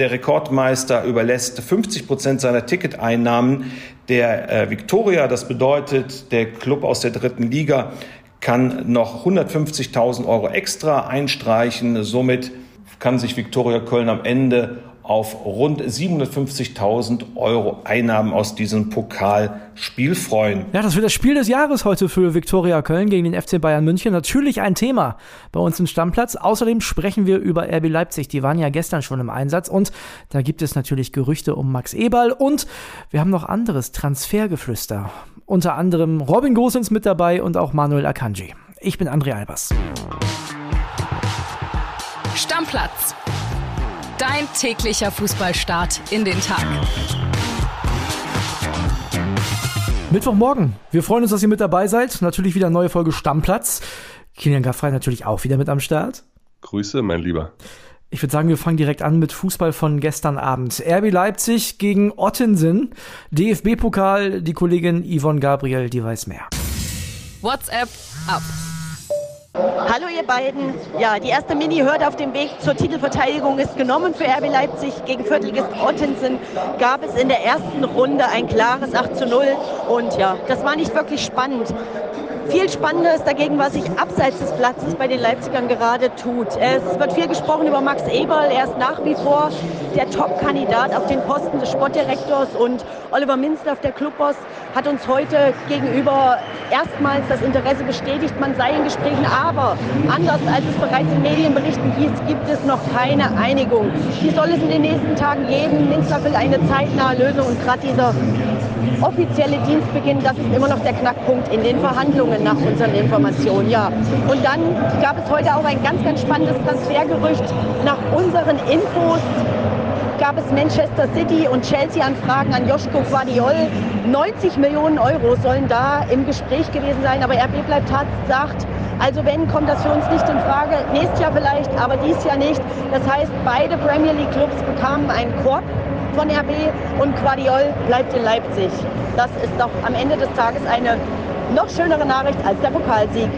Der Rekordmeister überlässt 50 Prozent seiner Ticketeinnahmen der äh, Victoria. Das bedeutet, der Club aus der dritten Liga kann noch 150.000 Euro extra einstreichen. Somit kann sich Viktoria Köln am Ende auf rund 750.000 Euro Einnahmen aus diesem Pokalspiel freuen. Ja, das wird das Spiel des Jahres heute für Viktoria Köln gegen den FC Bayern München. Natürlich ein Thema bei uns im Stammplatz. Außerdem sprechen wir über RB Leipzig. Die waren ja gestern schon im Einsatz und da gibt es natürlich Gerüchte um Max Eberl und wir haben noch anderes Transfergeflüster. Unter anderem Robin Gosens mit dabei und auch Manuel Akanji. Ich bin André Albers. Stammplatz Dein täglicher Fußballstart in den Tag. Mittwochmorgen. Wir freuen uns, dass ihr mit dabei seid. Natürlich wieder eine neue Folge Stammplatz. Kilian Gaffrey natürlich auch wieder mit am Start. Grüße, mein Lieber. Ich würde sagen, wir fangen direkt an mit Fußball von gestern Abend. RB Leipzig gegen Ottensen. DFB-Pokal, die Kollegin Yvonne Gabriel, die weiß mehr. WhatsApp ab. Hallo ihr beiden. Ja, die erste Mini-Hürde auf dem Weg zur Titelverteidigung ist genommen für RB Leipzig. Gegen Viertelligist Ottensen gab es in der ersten Runde ein klares 8 zu 0. Und ja, das war nicht wirklich spannend. Viel spannender ist dagegen, was sich abseits des Platzes bei den Leipzigern gerade tut. Es wird viel gesprochen über Max Eberl. Er ist nach wie vor der Top-Kandidat auf den Posten des Sportdirektors und Oliver Minzlaff, der Clubboss, hat uns heute gegenüber erstmals das Interesse bestätigt, man sei in Gesprächen. Aber anders als es bereits in Medienberichten hieß, gibt es noch keine Einigung. Die soll es in den nächsten Tagen geben. Minzlaff will eine zeitnahe Lösung und gerade dieser offizielle Dienstbeginn, das ist immer noch der Knackpunkt in den Verhandlungen nach unseren Informationen. Ja. Und dann gab es heute auch ein ganz, ganz spannendes Transfergerücht. Nach unseren Infos gab es Manchester City und Chelsea-Anfragen an Joschko Guardiol. 90 Millionen Euro sollen da im Gespräch gewesen sein, aber RB bleibt hart, sagt, also wenn, kommt das für uns nicht in Frage. Nächstes Jahr vielleicht, aber dieses Jahr nicht. Das heißt, beide Premier League Clubs bekamen einen Korb von RB und Guardiol bleibt in Leipzig. Das ist doch am Ende des Tages eine noch schönere Nachricht als der Pokalsieg.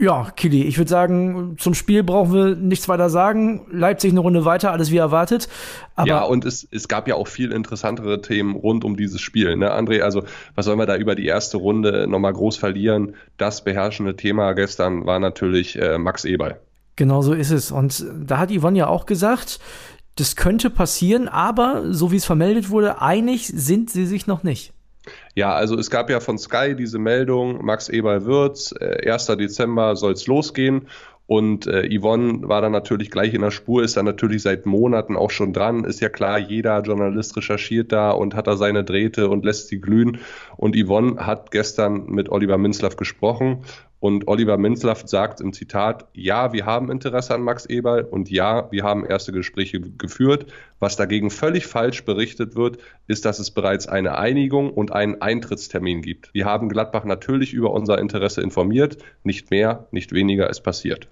Ja, Kili, ich würde sagen, zum Spiel brauchen wir nichts weiter sagen. Leipzig eine Runde weiter, alles wie erwartet. Aber ja, und es, es gab ja auch viel interessantere Themen rund um dieses Spiel. Ne, André, also was sollen wir da über die erste Runde nochmal groß verlieren? Das beherrschende Thema gestern war natürlich äh, Max Eberl. Genau so ist es. Und da hat Yvonne ja auch gesagt, das könnte passieren, aber so wie es vermeldet wurde, einig sind sie sich noch nicht. Ja, also es gab ja von Sky diese Meldung, Max Eberl äh, 1. Dezember soll es losgehen. Und äh, Yvonne war dann natürlich gleich in der Spur, ist dann natürlich seit Monaten auch schon dran. Ist ja klar, jeder Journalist recherchiert da und hat da seine Drähte und lässt sie glühen. Und Yvonne hat gestern mit Oliver Minzlaff gesprochen und Oliver Minzlaff sagt im Zitat, ja, wir haben Interesse an Max Eberl und ja, wir haben erste Gespräche geführt. Was dagegen völlig falsch berichtet wird, ist, dass es bereits eine Einigung und einen Eintrittstermin gibt. Wir haben Gladbach natürlich über unser Interesse informiert. Nicht mehr, nicht weniger ist passiert.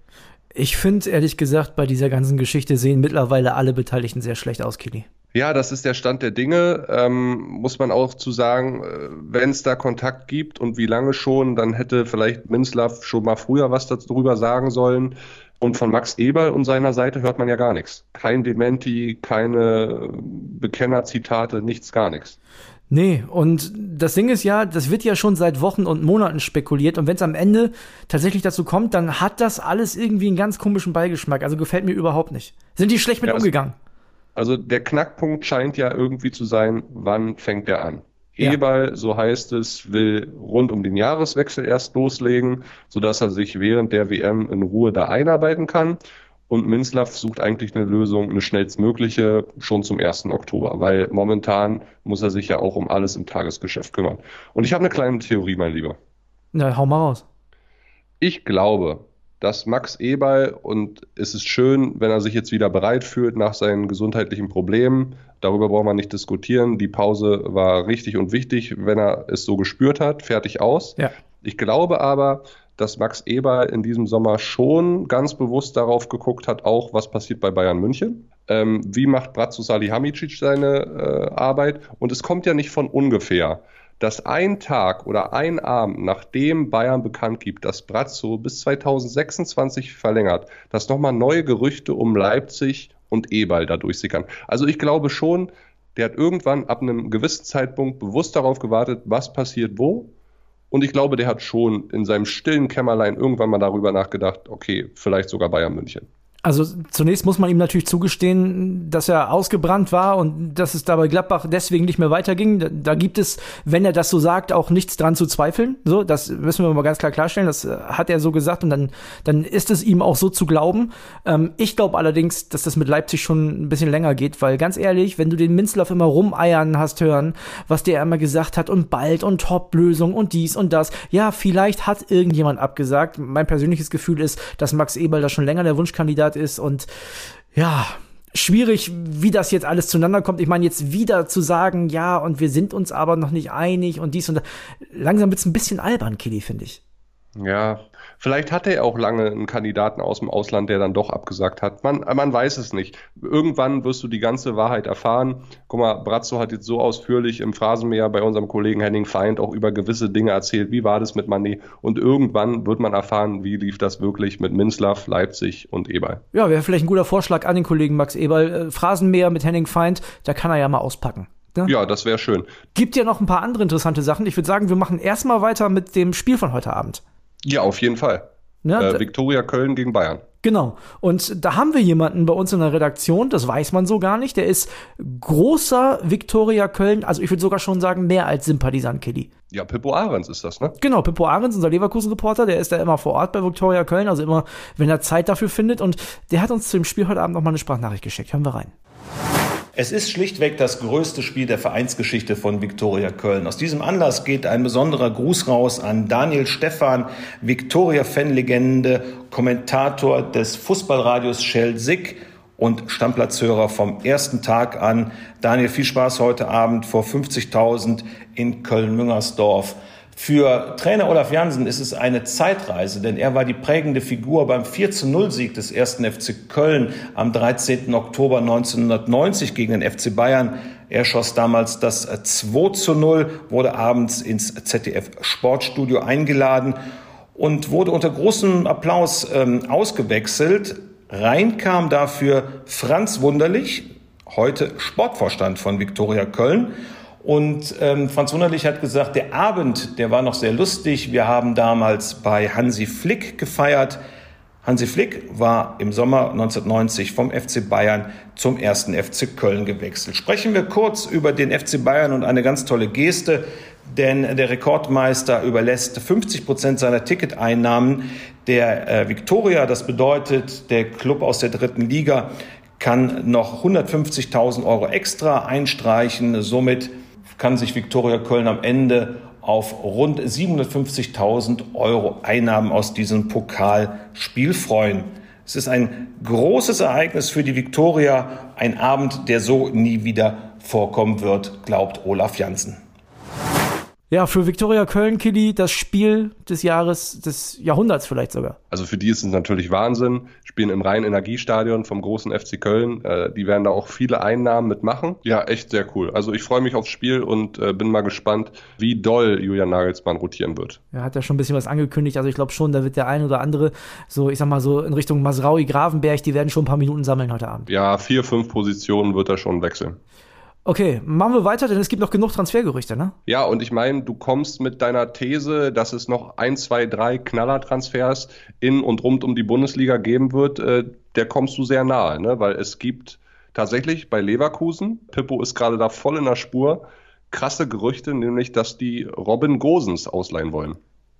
Ich finde, ehrlich gesagt, bei dieser ganzen Geschichte sehen mittlerweile alle Beteiligten sehr schlecht aus, Kili. Ja, das ist der Stand der Dinge. Ähm, muss man auch zu sagen, äh, wenn es da Kontakt gibt und wie lange schon, dann hätte vielleicht Minslav schon mal früher was darüber sagen sollen. Und von Max Eberl und seiner Seite hört man ja gar nichts. Kein Dementi, keine Bekennerzitate, nichts, gar nichts. Nee, und das Ding ist ja, das wird ja schon seit Wochen und Monaten spekuliert und wenn es am Ende tatsächlich dazu kommt, dann hat das alles irgendwie einen ganz komischen Beigeschmack. Also gefällt mir überhaupt nicht. Sind die schlecht mit ja, umgegangen? Also der Knackpunkt scheint ja irgendwie zu sein, wann fängt er an? Ja. Eberl, so heißt es, will rund um den Jahreswechsel erst loslegen, sodass er sich während der WM in Ruhe da einarbeiten kann. Und Minslav sucht eigentlich eine Lösung, eine schnellstmögliche, schon zum 1. Oktober, weil momentan muss er sich ja auch um alles im Tagesgeschäft kümmern. Und ich habe eine kleine Theorie, mein Lieber. Na, hau mal raus. Ich glaube, dass Max Eberl, und es ist schön, wenn er sich jetzt wieder bereit fühlt nach seinen gesundheitlichen Problemen, darüber braucht man nicht diskutieren. Die Pause war richtig und wichtig, wenn er es so gespürt hat, fertig aus. Ja. Ich glaube aber, dass Max Eberl in diesem Sommer schon ganz bewusst darauf geguckt hat, auch was passiert bei Bayern München. Ähm, wie macht Bratzo Salihamidzic seine äh, Arbeit? Und es kommt ja nicht von ungefähr dass ein Tag oder ein Abend, nachdem Bayern bekannt gibt, dass Brazzo bis 2026 verlängert, dass nochmal neue Gerüchte um Leipzig und Ebal da durchsickern. Also ich glaube schon, der hat irgendwann ab einem gewissen Zeitpunkt bewusst darauf gewartet, was passiert wo. Und ich glaube, der hat schon in seinem stillen Kämmerlein irgendwann mal darüber nachgedacht, okay, vielleicht sogar Bayern München. Also zunächst muss man ihm natürlich zugestehen, dass er ausgebrannt war und dass es dabei Gladbach deswegen nicht mehr weiterging. Da, da, gibt es, wenn er das so sagt, auch nichts dran zu zweifeln. So, das müssen wir mal ganz klar klarstellen. Das äh, hat er so gesagt und dann, dann ist es ihm auch so zu glauben. Ähm, ich glaube allerdings, dass das mit Leipzig schon ein bisschen länger geht, weil ganz ehrlich, wenn du den Minzlaff immer rumeiern hast hören, was der immer gesagt hat und bald und Top-Lösung und dies und das. Ja, vielleicht hat irgendjemand abgesagt. Mein persönliches Gefühl ist, dass Max Eberl da schon länger der Wunschkandidat ist und ja, schwierig, wie das jetzt alles zueinander kommt. Ich meine, jetzt wieder zu sagen, ja, und wir sind uns aber noch nicht einig und dies und das. Langsam wird es ein bisschen albern, Killy, finde ich. Ja, vielleicht hatte er auch lange einen Kandidaten aus dem Ausland, der dann doch abgesagt hat. Man, man weiß es nicht. Irgendwann wirst du die ganze Wahrheit erfahren. Guck mal, Brazzo hat jetzt so ausführlich im Phrasenmäher bei unserem Kollegen Henning Feind auch über gewisse Dinge erzählt. Wie war das mit Mané? Und irgendwann wird man erfahren, wie lief das wirklich mit Minslav, Leipzig und Eberl. Ja, wäre vielleicht ein guter Vorschlag an den Kollegen Max Eberl. Äh, Phrasenmäher mit Henning Feind, da kann er ja mal auspacken. Ne? Ja, das wäre schön. Gibt ja noch ein paar andere interessante Sachen. Ich würde sagen, wir machen erstmal weiter mit dem Spiel von heute Abend. Ja, auf jeden Fall. Ja, äh, Viktoria Köln gegen Bayern. Genau. Und da haben wir jemanden bei uns in der Redaktion, das weiß man so gar nicht. Der ist großer Viktoria Köln, also ich würde sogar schon sagen, mehr als Sympathisant Kelly. Ja, Pippo Ahrens ist das, ne? Genau, Pippo Ahrens, unser Leverkusen-Reporter, der ist da immer vor Ort bei Viktoria Köln, also immer, wenn er Zeit dafür findet. Und der hat uns zu dem Spiel heute Abend nochmal eine Sprachnachricht geschickt. Hören wir rein. Es ist schlichtweg das größte Spiel der Vereinsgeschichte von Viktoria Köln. Aus diesem Anlass geht ein besonderer Gruß raus an Daniel Stephan, Viktoria-Fanlegende, Kommentator des Fußballradios Shell Sick und Stammplatzhörer vom ersten Tag an. Daniel, viel Spaß heute Abend vor 50.000 in Köln-Müngersdorf. Für Trainer Olaf Jansen ist es eine Zeitreise, denn er war die prägende Figur beim 4 zu 0 Sieg des ersten FC Köln am 13. Oktober 1990 gegen den FC Bayern. Er schoss damals das 2 zu 0, wurde abends ins ZDF Sportstudio eingeladen und wurde unter großem Applaus ähm, ausgewechselt. Rein kam dafür Franz Wunderlich, heute Sportvorstand von Viktoria Köln. Und ähm, Franz Wunderlich hat gesagt, der Abend, der war noch sehr lustig. Wir haben damals bei Hansi Flick gefeiert. Hansi Flick war im Sommer 1990 vom FC Bayern zum ersten FC Köln gewechselt. Sprechen wir kurz über den FC Bayern und eine ganz tolle Geste, denn der Rekordmeister überlässt 50 Prozent seiner Ticketeinnahmen der äh, Viktoria. Das bedeutet, der Club aus der dritten Liga kann noch 150.000 Euro extra einstreichen. Somit kann sich Viktoria Köln am Ende auf rund 750.000 Euro Einnahmen aus diesem Pokalspiel freuen. Es ist ein großes Ereignis für die Viktoria, ein Abend, der so nie wieder vorkommen wird, glaubt Olaf Janssen. Ja, für Viktoria Köln, Kili, das Spiel des Jahres, des Jahrhunderts vielleicht sogar. Also für die ist es natürlich Wahnsinn. Spielen im reinen Energiestadion vom großen FC Köln. Äh, die werden da auch viele Einnahmen mitmachen. Ja, echt sehr cool. Also ich freue mich aufs Spiel und äh, bin mal gespannt, wie doll Julian Nagelsmann rotieren wird. Er hat ja schon ein bisschen was angekündigt. Also ich glaube schon, da wird der ein oder andere so, ich sag mal so in Richtung Masraui, Gravenberg, die werden schon ein paar Minuten sammeln heute Abend. Ja, vier, fünf Positionen wird er schon wechseln. Okay, machen wir weiter, denn es gibt noch genug Transfergerüchte, ne? Ja, und ich meine, du kommst mit deiner These, dass es noch ein, zwei, drei Knallertransfers in und rund um die Bundesliga geben wird, äh, der kommst du sehr nahe, ne? Weil es gibt tatsächlich bei Leverkusen, Pippo ist gerade da voll in der Spur, krasse Gerüchte, nämlich, dass die Robin Gosens ausleihen wollen.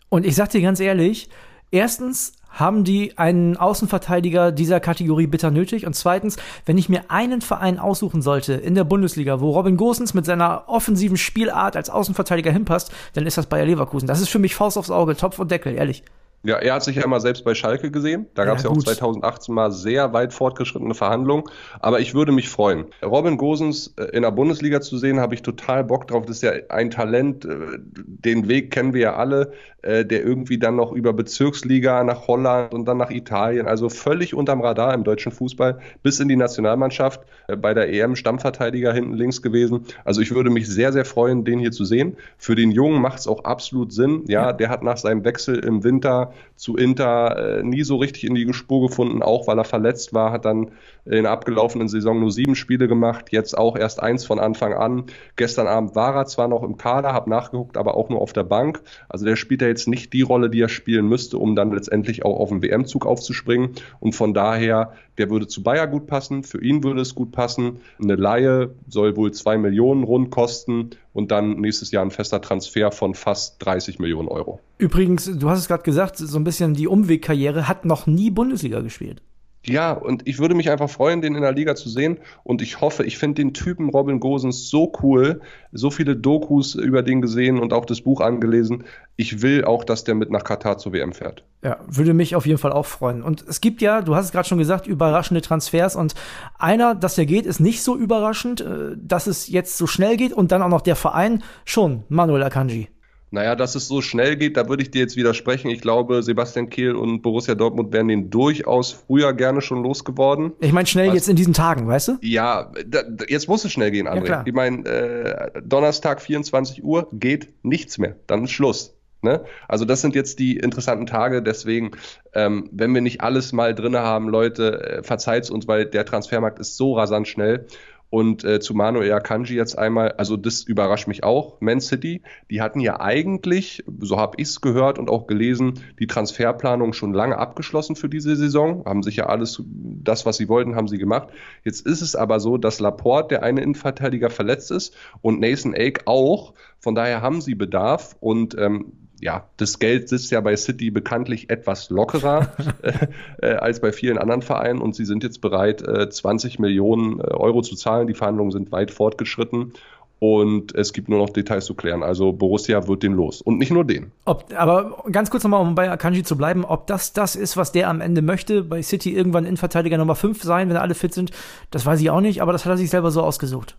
Und ich sag dir ganz ehrlich, erstens haben die einen Außenverteidiger dieser Kategorie bitter nötig? Und zweitens, wenn ich mir einen Verein aussuchen sollte in der Bundesliga, wo Robin Gosens mit seiner offensiven Spielart als Außenverteidiger hinpasst, dann ist das Bayer Leverkusen. Das ist für mich Faust aufs Auge, Topf und Deckel, ehrlich. Ja, er hat sich ja immer selbst bei Schalke gesehen. Da gab es ja, ja auch 2018 mal sehr weit fortgeschrittene Verhandlungen. Aber ich würde mich freuen. Robin Gosens äh, in der Bundesliga zu sehen, habe ich total Bock drauf. Das ist ja ein Talent. Äh, den Weg kennen wir ja alle, äh, der irgendwie dann noch über Bezirksliga nach Holland und dann nach Italien, also völlig unterm Radar im deutschen Fußball, bis in die Nationalmannschaft bei der EM Stammverteidiger hinten links gewesen. Also ich würde mich sehr, sehr freuen, den hier zu sehen. Für den Jungen macht es auch absolut Sinn. Ja, ja, der hat nach seinem Wechsel im Winter zu Inter äh, nie so richtig in die Spur gefunden, auch weil er verletzt war, hat dann in der abgelaufenen Saison nur sieben Spiele gemacht, jetzt auch erst eins von Anfang an. Gestern Abend war er zwar noch im Kader, habe nachgeguckt, aber auch nur auf der Bank. Also der spielt ja jetzt nicht die Rolle, die er spielen müsste, um dann letztendlich auch auf den WM-Zug aufzuspringen. Und von daher, der würde zu Bayer gut passen, für ihn würde es gut passen. Eine Laie soll wohl zwei Millionen rund kosten und dann nächstes Jahr ein fester Transfer von fast 30 Millionen Euro. Übrigens, du hast es gerade gesagt, so ein bisschen die Umwegkarriere, hat noch nie Bundesliga gespielt. Ja, und ich würde mich einfach freuen, den in der Liga zu sehen. Und ich hoffe, ich finde den Typen Robin Gosens so cool. So viele Dokus über den gesehen und auch das Buch angelesen. Ich will auch, dass der mit nach Katar zur WM fährt. Ja, würde mich auf jeden Fall auch freuen. Und es gibt ja, du hast es gerade schon gesagt, überraschende Transfers. Und einer, dass der geht, ist nicht so überraschend, äh, dass es jetzt so schnell geht. Und dann auch noch der Verein schon, Manuel Akanji. Naja, dass es so schnell geht, da würde ich dir jetzt widersprechen. Ich glaube, Sebastian Kehl und Borussia Dortmund wären den durchaus früher gerne schon losgeworden. Ich meine, schnell Was, jetzt in diesen Tagen, weißt du? Ja, da, jetzt muss es schnell gehen, André. Ja, ich meine, äh, Donnerstag 24 Uhr geht nichts mehr. Dann ist Schluss. Ne? Also das sind jetzt die interessanten Tage, deswegen, ähm, wenn wir nicht alles mal drinne haben, Leute, äh, verzeiht's uns, weil der Transfermarkt ist so rasant schnell und äh, zu Manuel Akanji jetzt einmal, also das überrascht mich auch. Man City, die hatten ja eigentlich, so habe ich es gehört und auch gelesen, die Transferplanung schon lange abgeschlossen für diese Saison. Haben sich ja alles, das, was sie wollten, haben sie gemacht. Jetzt ist es aber so, dass Laporte, der eine Innenverteidiger, verletzt ist und Nathan Ake auch. Von daher haben sie Bedarf und ähm, ja, das Geld sitzt ja bei City bekanntlich etwas lockerer äh, als bei vielen anderen Vereinen und sie sind jetzt bereit, äh, 20 Millionen äh, Euro zu zahlen. Die Verhandlungen sind weit fortgeschritten und es gibt nur noch Details zu klären. Also Borussia wird den los und nicht nur den. Ob, aber ganz kurz nochmal, um bei Akanji zu bleiben, ob das das ist, was der am Ende möchte, bei City irgendwann Innenverteidiger Nummer 5 sein, wenn alle fit sind, das weiß ich auch nicht, aber das hat er sich selber so ausgesucht.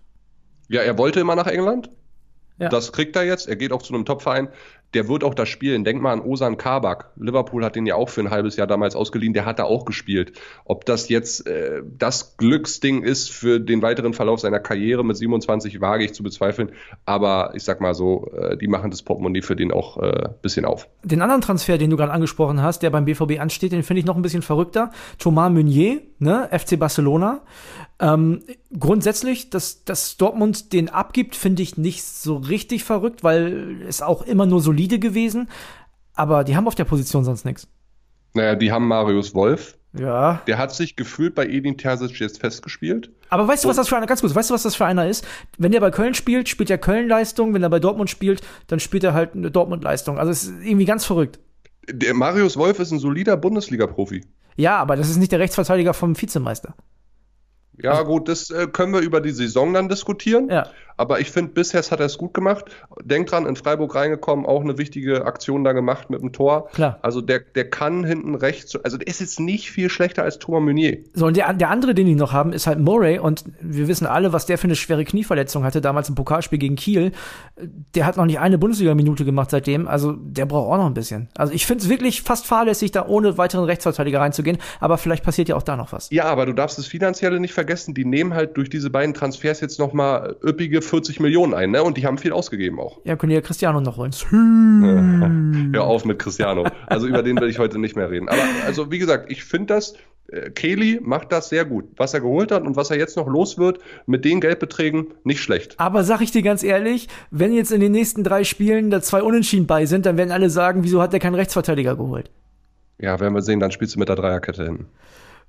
Ja, er wollte immer nach England. Ja. Das kriegt er jetzt. Er geht auch zu einem Topverein der wird auch da spielen. Denk mal an Osan Kabak. Liverpool hat den ja auch für ein halbes Jahr damals ausgeliehen. Der hat da auch gespielt. Ob das jetzt äh, das Glücksding ist für den weiteren Verlauf seiner Karriere mit 27, wage ich zu bezweifeln. Aber ich sag mal so, äh, die machen das Portemonnaie für den auch äh, bisschen auf. Den anderen Transfer, den du gerade angesprochen hast, der beim BVB ansteht, den finde ich noch ein bisschen verrückter. Thomas Meunier, ne, FC Barcelona. Ähm, grundsätzlich, dass, dass Dortmund den abgibt, finde ich nicht so richtig verrückt, weil es auch immer nur solide gewesen. Aber die haben auf der Position sonst nichts. Naja, die haben Marius Wolf. Ja. Der hat sich gefühlt bei Edin Terzic jetzt festgespielt. Aber weißt du, was das für einer, ganz kurz, weißt du, was das für einer ist? Wenn der bei Köln spielt, spielt er Köln-Leistung. Wenn er bei Dortmund spielt, dann spielt er halt eine Dortmund-Leistung. Also es ist irgendwie ganz verrückt. Der Marius Wolf ist ein solider Bundesliga-Profi. Ja, aber das ist nicht der Rechtsverteidiger vom Vizemeister. Ja, also, gut, das äh, können wir über die Saison dann diskutieren. Ja. Aber ich finde, bisher hat er es gut gemacht. Denk dran, in Freiburg reingekommen, auch eine wichtige Aktion da gemacht mit dem Tor. Klar. Also der, der kann hinten rechts, also der ist jetzt nicht viel schlechter als Thomas Meunier. So, und der, der andere, den die noch haben, ist halt Murray. Und wir wissen alle, was der für eine schwere Knieverletzung hatte, damals im Pokalspiel gegen Kiel. Der hat noch nicht eine Bundesliga-Minute gemacht seitdem. Also der braucht auch noch ein bisschen. Also ich finde es wirklich fast fahrlässig, da ohne weiteren Rechtsverteidiger reinzugehen. Aber vielleicht passiert ja auch da noch was. Ja, aber du darfst das Finanzielle nicht vergessen. Die nehmen halt durch diese beiden Transfers jetzt noch mal üppige 40 Millionen ein, ne? Und die haben viel ausgegeben auch. Ja, können ja Cristiano noch holen. Hör auf mit Cristiano. Also über den will ich heute nicht mehr reden. Aber also wie gesagt, ich finde das, äh, Kelly macht das sehr gut. Was er geholt hat und was er jetzt noch los wird mit den Geldbeträgen, nicht schlecht. Aber sag ich dir ganz ehrlich, wenn jetzt in den nächsten drei Spielen da zwei Unentschieden bei sind, dann werden alle sagen, wieso hat der keinen Rechtsverteidiger geholt? Ja, werden wir sehen, dann spielst du mit der Dreierkette hin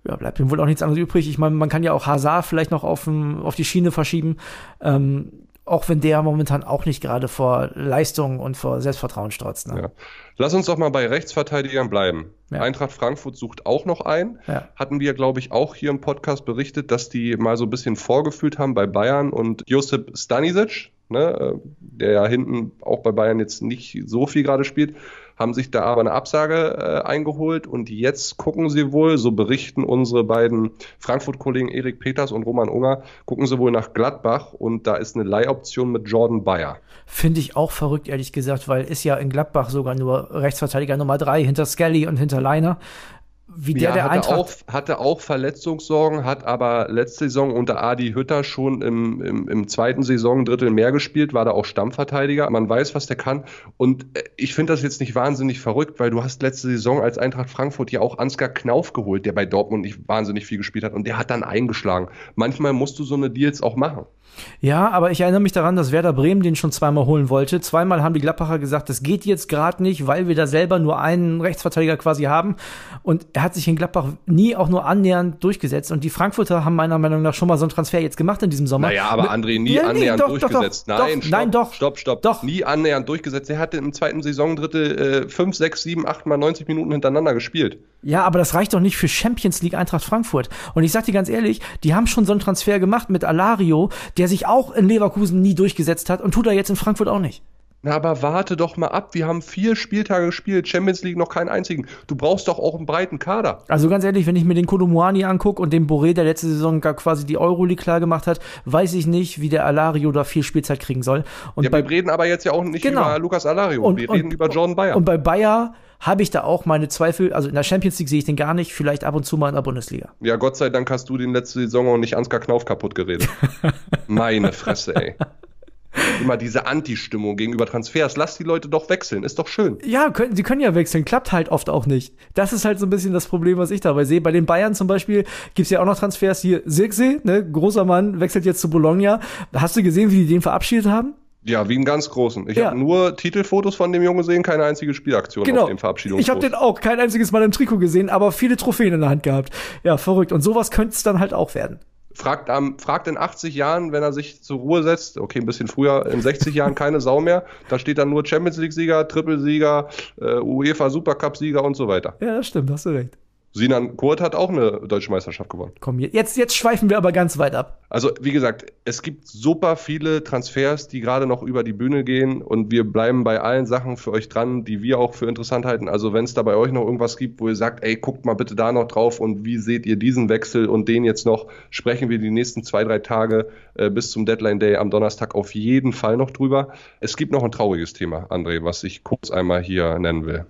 ja, bleibt ihm wohl auch nichts anderes übrig. Ich meine, man kann ja auch Hazard vielleicht noch auf, auf die Schiene verschieben. Ähm, auch wenn der momentan auch nicht gerade vor Leistung und vor Selbstvertrauen strotzt. Ne? Ja. Lass uns doch mal bei Rechtsverteidigern bleiben. Ja. Eintracht Frankfurt sucht auch noch einen. Ja. Hatten wir, glaube ich, auch hier im Podcast berichtet, dass die mal so ein bisschen vorgefühlt haben bei Bayern und Josip Stanisic, ne, äh, der ja hinten auch bei Bayern jetzt nicht so viel gerade spielt, haben sich da aber eine Absage äh, eingeholt und jetzt gucken sie wohl, so berichten unsere beiden Frankfurt-Kollegen Erik Peters und Roman Unger, gucken sie wohl nach Gladbach und da ist eine Leihoption mit Jordan Bayer. Finde ich auch verrückt, ehrlich gesagt, weil ist ja in Gladbach sogar nur Rechtsverteidiger Nummer drei hinter Skelly und hinter Leiner wie der ja, der hatte Eintracht auch, hatte auch Verletzungssorgen, hat aber letzte Saison unter Adi Hütter schon im, im, im zweiten Saisondrittel mehr gespielt, war da auch Stammverteidiger. Man weiß, was der kann. Und äh, ich finde das jetzt nicht wahnsinnig verrückt, weil du hast letzte Saison als Eintracht Frankfurt ja auch Ansgar Knauf geholt, der bei Dortmund nicht wahnsinnig viel gespielt hat und der hat dann eingeschlagen. Manchmal musst du so eine Deals auch machen. Ja, aber ich erinnere mich daran, dass Werder Bremen den schon zweimal holen wollte. Zweimal haben die Gladbacher gesagt, das geht jetzt gerade nicht, weil wir da selber nur einen Rechtsverteidiger quasi haben. Und er hat sich in Gladbach nie auch nur annähernd durchgesetzt. Und die Frankfurter haben meiner Meinung nach schon mal so einen Transfer jetzt gemacht in diesem Sommer. Naja, aber André, nie ja, annähernd nee, doch, durchgesetzt. Doch, doch, nein, stopp, nein, doch. Stopp, stopp. Doch. Nie annähernd durchgesetzt. Er hatte im zweiten Saisondrittel äh, 5, 6, 7, 8 mal 90 Minuten hintereinander gespielt. Ja, aber das reicht doch nicht für Champions League Eintracht Frankfurt. Und ich sag dir ganz ehrlich, die haben schon so einen Transfer gemacht mit Alario, der sich auch in Leverkusen nie durchgesetzt hat und tut er jetzt in Frankfurt auch nicht. Na, aber warte doch mal ab. Wir haben vier Spieltage gespielt, Champions League noch keinen einzigen. Du brauchst doch auch einen breiten Kader. Also ganz ehrlich, wenn ich mir den Kolumuani angucke und den Boré, der letzte Saison gar quasi die Euroleague klar gemacht hat, weiß ich nicht, wie der Alario da viel Spielzeit kriegen soll. Und ja, bei, wir reden aber jetzt ja auch nicht genau. über Lukas Alario. Und, wir und, reden über Jordan Bayer. Und bei Bayer habe ich da auch meine Zweifel. Also in der Champions League sehe ich den gar nicht, vielleicht ab und zu mal in der Bundesliga. Ja, Gott sei Dank hast du den letzte Saison auch nicht Ansgar Knauf kaputt geredet. Meine Fresse, ey. Immer diese Anti-Stimmung gegenüber Transfers. Lass die Leute doch wechseln, ist doch schön. Ja, können, sie können ja wechseln, klappt halt oft auch nicht. Das ist halt so ein bisschen das Problem, was ich dabei sehe. Bei den Bayern zum Beispiel gibt's ja auch noch Transfers hier. Sirkse, ne, großer Mann, wechselt jetzt zu Bologna. Hast du gesehen, wie die den verabschiedet haben? Ja, wie einen ganz großen. Ich ja. habe nur Titelfotos von dem Jungen gesehen, keine einzige Spielaktion genau. auf dem Verabschiedungsfoto. Ich habe den auch kein einziges Mal im Trikot gesehen, aber viele Trophäen in der Hand gehabt. Ja, verrückt. Und sowas könnte es dann halt auch werden. Fragt, ähm, fragt in 80 Jahren, wenn er sich zur Ruhe setzt, okay, ein bisschen früher, in 60 Jahren keine Sau mehr, da steht dann nur Champions League-Sieger, Triple-Sieger, äh, UEFA Supercup-Sieger und so weiter. Ja, das stimmt, hast du recht. Sinan Kurt hat auch eine deutsche Meisterschaft gewonnen. Komm, jetzt, jetzt schweifen wir aber ganz weit ab. Also, wie gesagt, es gibt super viele Transfers, die gerade noch über die Bühne gehen und wir bleiben bei allen Sachen für euch dran, die wir auch für interessant halten. Also, wenn es da bei euch noch irgendwas gibt, wo ihr sagt, ey, guckt mal bitte da noch drauf und wie seht ihr diesen Wechsel und den jetzt noch, sprechen wir die nächsten zwei, drei Tage äh, bis zum Deadline Day am Donnerstag auf jeden Fall noch drüber. Es gibt noch ein trauriges Thema, André, was ich kurz einmal hier nennen will.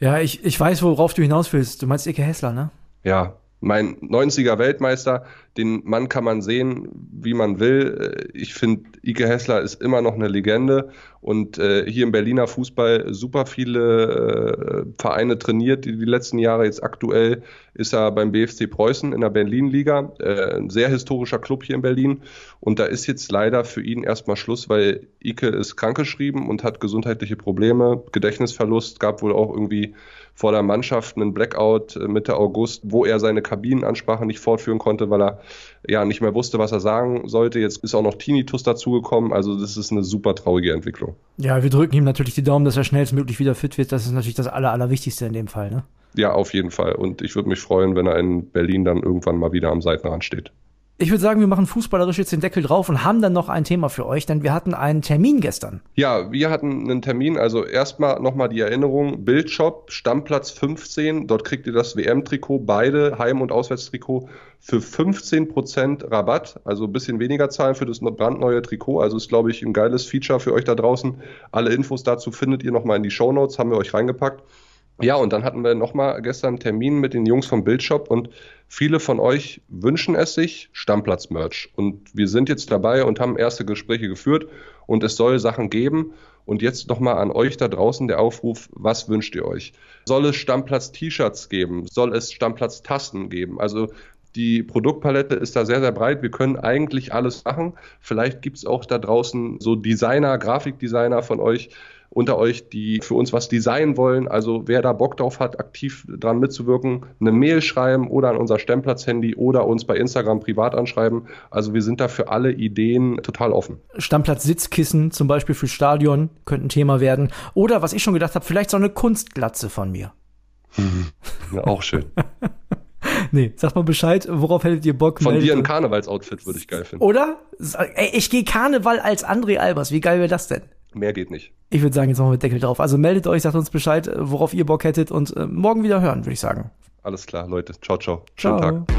Ja, ich, ich weiß, worauf du hinaus willst. Du meinst Ike Hessler, ne? Ja, mein 90er Weltmeister, den Mann kann man sehen, wie man will. Ich finde, Ike Hessler ist immer noch eine Legende und äh, hier im Berliner Fußball super viele äh, Vereine trainiert die, die letzten Jahre. Jetzt aktuell ist er beim BFC Preußen in der Berlin-Liga, äh, ein sehr historischer Club hier in Berlin. Und da ist jetzt leider für ihn erstmal Schluss, weil Ike ist krankgeschrieben und hat gesundheitliche Probleme, Gedächtnisverlust, gab wohl auch irgendwie vor der Mannschaft einen Blackout äh, Mitte August, wo er seine Kabinenansprache nicht fortführen konnte, weil er ja nicht mehr wusste, was er sagen sollte. Jetzt ist auch noch Tinnitus dazugekommen. Also das ist eine super traurige Entwicklung. Ja, wir drücken ihm natürlich die Daumen, dass er schnellstmöglich wieder fit wird. Das ist natürlich das Aller, Allerwichtigste in dem Fall. Ne? Ja, auf jeden Fall. Und ich würde mich freuen, wenn er in Berlin dann irgendwann mal wieder am Seitenrand steht. Ich würde sagen, wir machen fußballerisch jetzt den Deckel drauf und haben dann noch ein Thema für euch, denn wir hatten einen Termin gestern. Ja, wir hatten einen Termin, also erstmal nochmal die Erinnerung, Bildshop, Stammplatz 15, dort kriegt ihr das WM-Trikot, beide Heim- und Auswärtstrikot für 15% Rabatt, also ein bisschen weniger zahlen für das brandneue Trikot, also ist glaube ich ein geiles Feature für euch da draußen. Alle Infos dazu findet ihr nochmal in die Show Notes, haben wir euch reingepackt. Ja, und dann hatten wir nochmal gestern einen Termin mit den Jungs vom Bildshop und viele von euch wünschen es sich, Stammplatz-Merch. Und wir sind jetzt dabei und haben erste Gespräche geführt und es soll Sachen geben. Und jetzt nochmal an euch da draußen der Aufruf, was wünscht ihr euch? Soll es Stammplatz-T-Shirts geben? Soll es Stammplatz-Tasten geben? Also die Produktpalette ist da sehr, sehr breit. Wir können eigentlich alles machen. Vielleicht gibt es auch da draußen so Designer, Grafikdesigner von euch, unter euch, die für uns was designen wollen. Also wer da Bock drauf hat, aktiv dran mitzuwirken, eine Mail schreiben oder an unser Stammplatz-Handy oder uns bei Instagram privat anschreiben. Also wir sind da für alle Ideen total offen. Stammplatz-Sitzkissen zum Beispiel für Stadion könnte ein Thema werden. Oder was ich schon gedacht habe, vielleicht so eine Kunstglatze von mir. Ja, auch schön. nee, sag mal Bescheid, worauf hättet ihr Bock? Von dir ein Karnevalsoutfit würde ich geil finden. Oder? Ey, ich gehe Karneval als André Albers. Wie geil wäre das denn? Mehr geht nicht. Ich würde sagen, jetzt machen wir Deckel drauf. Also meldet euch, sagt uns Bescheid, worauf ihr Bock hättet und äh, morgen wieder hören, würde ich sagen. Alles klar, Leute. Ciao, ciao. Schönen ciao. Tag.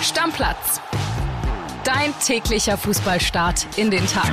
Stammplatz. Dein täglicher Fußballstart in den Tag.